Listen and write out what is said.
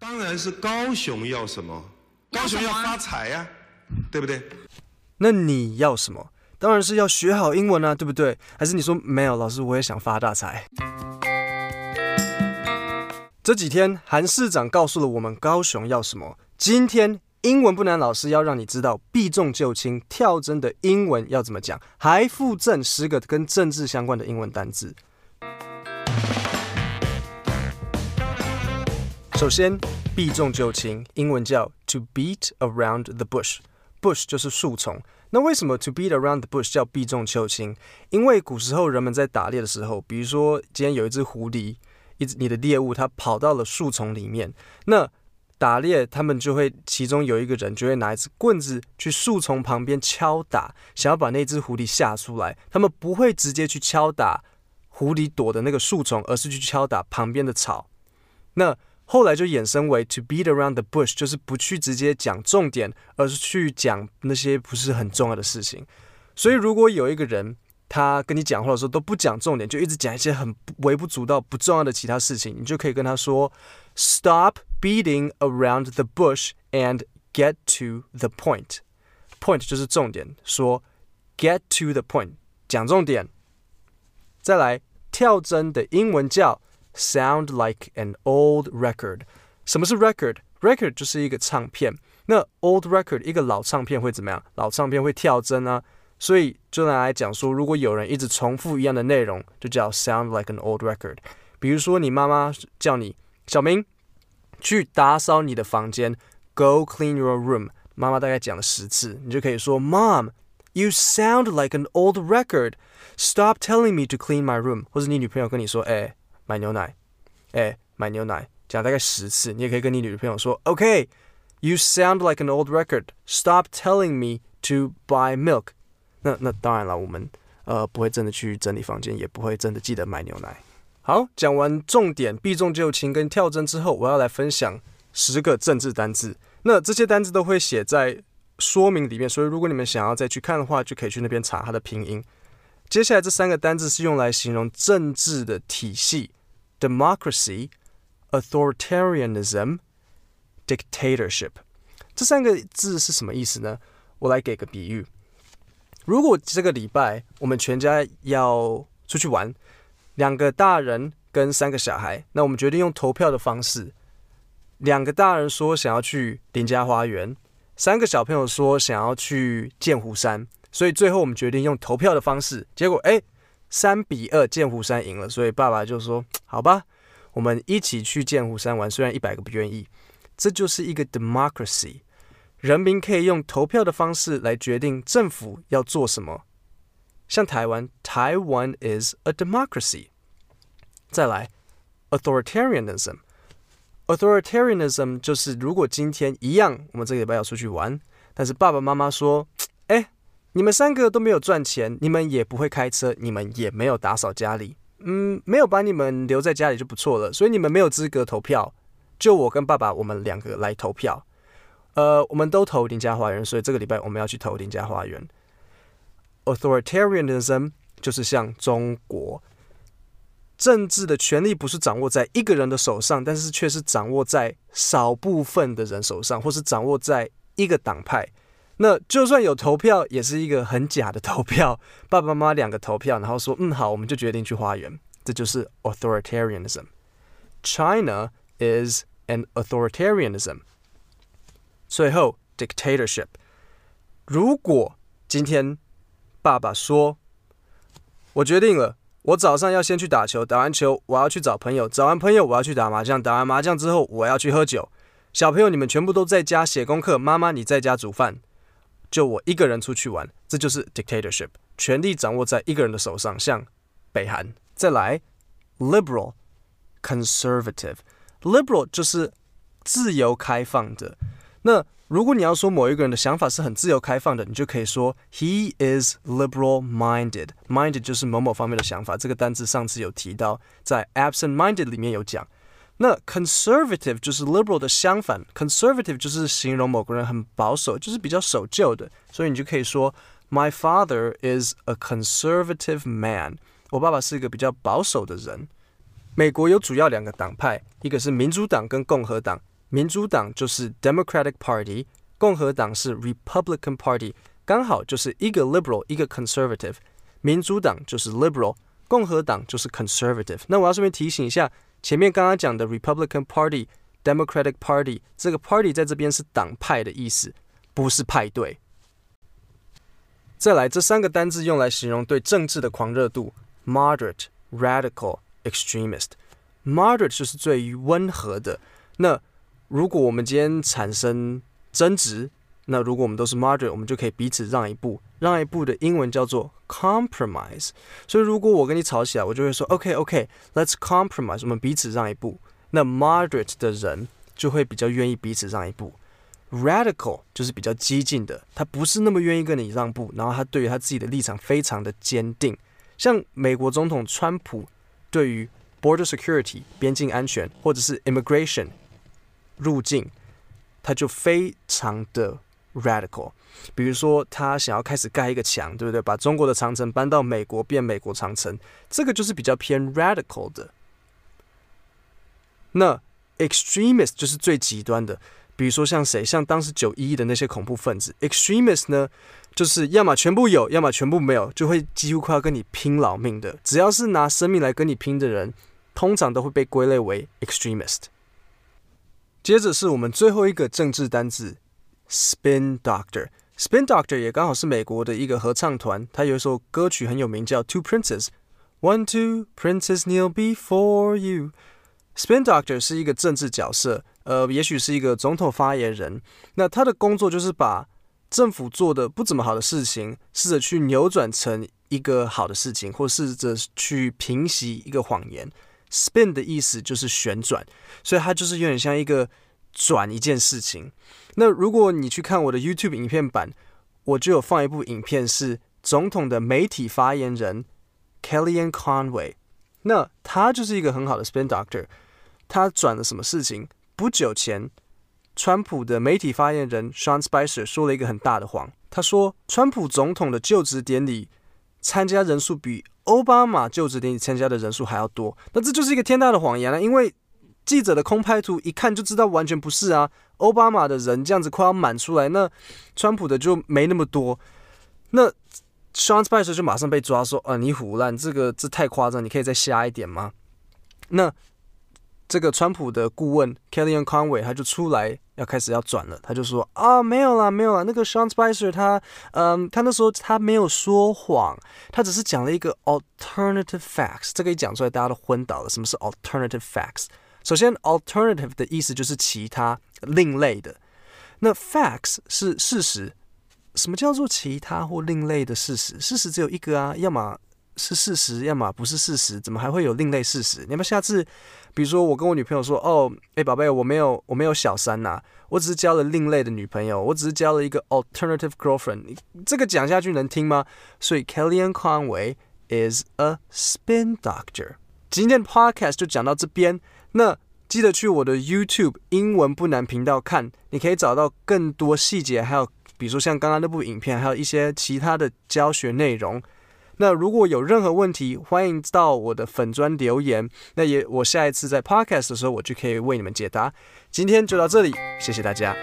当然是高雄要什么？高雄要发财呀、啊，对不对？那你要什么？当然是要学好英文啊，对不对？还是你说没有？老师，我也想发大财。这几天韩市长告诉了我们高雄要什么。今天英文不难，老师要让你知道避重就轻跳针的英文要怎么讲，还附赠十个跟政治相关的英文单字。首先，避重就轻，英文叫 to beat around the bush。bush 就是树丛。那为什么 to beat around the bush 叫避重就轻？因为古时候人们在打猎的时候，比如说今天有一只狐狸，一只你的猎物，它跑到了树丛里面。那打猎，他们就会其中有一个人就会拿一支棍子去树丛旁边敲打，想要把那只狐狸吓出来。他们不会直接去敲打狐狸躲的那个树丛，而是去敲打旁边的草。那后来就衍生为 to beat around the bush，就是不去直接讲重点，而是去讲那些不是很重要的事情。所以如果有一个人他跟你讲话的时候都不讲重点，就一直讲一些很微不足道、不重要的其他事情，你就可以跟他说：Stop beating around the bush and get to the point。Point 就是重点，说 get to the point，讲重点。再来跳针的英文叫。Sound like an old record。什么是 record？record 就是一个唱片。那 old record 一个老唱片会怎么样？老唱片会跳针啊。所以就拿来讲说，如果有人一直重复一样的内容，就叫 sound like an old record。比如说你妈妈叫你小明去打扫你的房间，Go clean your room。妈妈大概讲了十次，你就可以说 Mom, you sound like an old record. Stop telling me to clean my room。或者你女朋友跟你说，哎。买牛奶，哎，买牛奶，讲大概十次。你也可以跟你女朋友说，OK，you sound like an old record. Stop telling me to buy milk。那那当然了，我们呃不会真的去整理房间，也不会真的记得买牛奶。好，讲完重点，避重就轻跟跳针之后，我要来分享十个政治单字。那这些单字都会写在说明里面，所以如果你们想要再去看的话，就可以去那边查它的拼音。接下来这三个单字是用来形容政治的体系。Democracy, authoritarianism, dictatorship，这三个字是什么意思呢？我来给个比喻。如果这个礼拜我们全家要出去玩，两个大人跟三个小孩，那我们决定用投票的方式。两个大人说想要去林家花园，三个小朋友说想要去剑湖山，所以最后我们决定用投票的方式。结果，哎。三比二，剑湖山赢了，所以爸爸就说：“ 好吧，我们一起去剑湖山玩。虽然一百个不愿意，这就是一个 democracy，人民可以用投票的方式来决定政府要做什么。像台湾，台湾 is a democracy。再来，authoritarianism，authoritarianism 就是如果今天一样，我们这个礼拜要出去玩，但是爸爸妈妈说，哎。”你们三个都没有赚钱，你们也不会开车，你们也没有打扫家里，嗯，没有把你们留在家里就不错了，所以你们没有资格投票。就我跟爸爸，我们两个来投票。呃，我们都投林家花园，所以这个礼拜我们要去投林家花园。Authoritarianism 就是像中国，政治的权力不是掌握在一个人的手上，但是却是掌握在少部分的人手上，或是掌握在一个党派。那就算有投票，也是一个很假的投票。爸爸妈妈两个投票，然后说：“嗯，好，我们就决定去花园。”这就是 authoritarianism。China is an authoritarianism。最后，dictatorship。如果今天爸爸说：“我决定了，我早上要先去打球，打完球我要去找朋友，找完朋友我要去打麻将，打完麻将之后我要去喝酒。小朋友你们全部都在家写功课，妈妈你在家煮饭。”就我一个人出去玩，这就是 dictatorship，权力掌握在一个人的手上，像北韩。再来，liberal、conservative，liberal 就是自由开放的。那如果你要说某一个人的想法是很自由开放的，你就可以说 he is liberal-minded。minded 就是某某方面的想法。这个单字上次有提到，在 absent-minded 里面有讲。那 conservative 就是 liberal 的相反，conservative 就是形容某个人很保守，就是比较守旧的，所以你就可以说 My father is a conservative man。我爸爸是一个比较保守的人。美国有主要两个党派，一个是民主党跟共和党，民主党就是 Democratic Party，共和党是 Republican Party，刚好就是一个 liberal，一个 conservative。民主党就是 liberal，共和党就是 conservative。那我要顺便提醒一下，前面刚刚讲的 Republican Party、Democratic Party，这个 party 在这边是党派的意思，不是派对。再来，这三个单字用来形容对政治的狂热度：moderate、radical、extremist。moderate 就是最温和的。那如果我们今天产生争执，那如果我们都是 moderate，我们就可以彼此让一步。让一步的英文叫做 compromise。所以如果我跟你吵起来，我就会说 OK OK，let's compromise，我们彼此让一步。那 moderate 的人就会比较愿意彼此让一步。radical 就是比较激进的，他不是那么愿意跟你让步，然后他对于他自己的立场非常的坚定。像美国总统川普对于 border security 边境安全或者是 immigration。入境，他就非常的 radical。比如说，他想要开始盖一个墙，对不对？把中国的长城搬到美国，变美国长城，这个就是比较偏 radical 的。那 extremist 就是最极端的，比如说像谁？像当时九一一的那些恐怖分子。extremist 呢，就是要么全部有，要么全部没有，就会几乎快要跟你拼老命的。只要是拿生命来跟你拼的人，通常都会被归类为 extremist。接着是我们最后一个政治单字，Spin Doctor。Spin Doctor 也刚好是美国的一个合唱团，他有一首歌曲很有名，叫 Two Princes。One two Princes kneel before you。Spin Doctor 是一个政治角色，呃，也许是一个总统发言人。那他的工作就是把政府做的不怎么好的事情，试着去扭转成一个好的事情，或试着去平息一个谎言。Spin 的意思就是旋转，所以它就是有点像一个转一件事情。那如果你去看我的 YouTube 影片版，我就有放一部影片，是总统的媒体发言人 Kellyanne Conway。那他就是一个很好的 Spin Doctor。他转了什么事情？不久前，川普的媒体发言人 Sean Spicer 说了一个很大的谎。他说，川普总统的就职典礼参加人数比奥巴马就职典礼参加的人数还要多，那这就是一个天大的谎言了。因为记者的空拍图一看就知道完全不是啊，奥巴马的人这样子快要满出来，那川普的就没那么多。那 Sean Spicer 就马上被抓说，呃，你唬烂，这个这太夸张，你可以再瞎一点吗？那。这个川普的顾问 Kellyanne Conway 他就出来要开始要转了，他就说啊，没有啦，没有啦，那个 Sean Spicer 他嗯，他那时候他没有说谎，他只是讲了一个 alternative facts，这个一讲出来大家都昏倒了。什么是 alternative facts？首先 alternative 的意思就是其他另类的，那 facts 是事实。什么叫做其他或另类的事实？事实只有一个啊，要么。是事实，要么不是事实，怎么还会有另类事实？你要不要下次，比如说我跟我女朋友说，哦，哎，宝贝，我没有，我没有小三呐、我只是交了另类的女朋友，我只是交了一个 alternative girlfriend。你这个讲下去能听吗？所以 Kellyanne Conway is a spin doctor。今天的 podcast 就讲到这边，那记得去我的 YouTube 英文不难频道看，你可以找到更多细节，还有比如说像刚刚那部影片，还有一些其他的教学内容。那如果有任何问题，欢迎到我的粉砖留言。那也，我下一次在 podcast 的时候，我就可以为你们解答。今天就到这里，谢谢大家。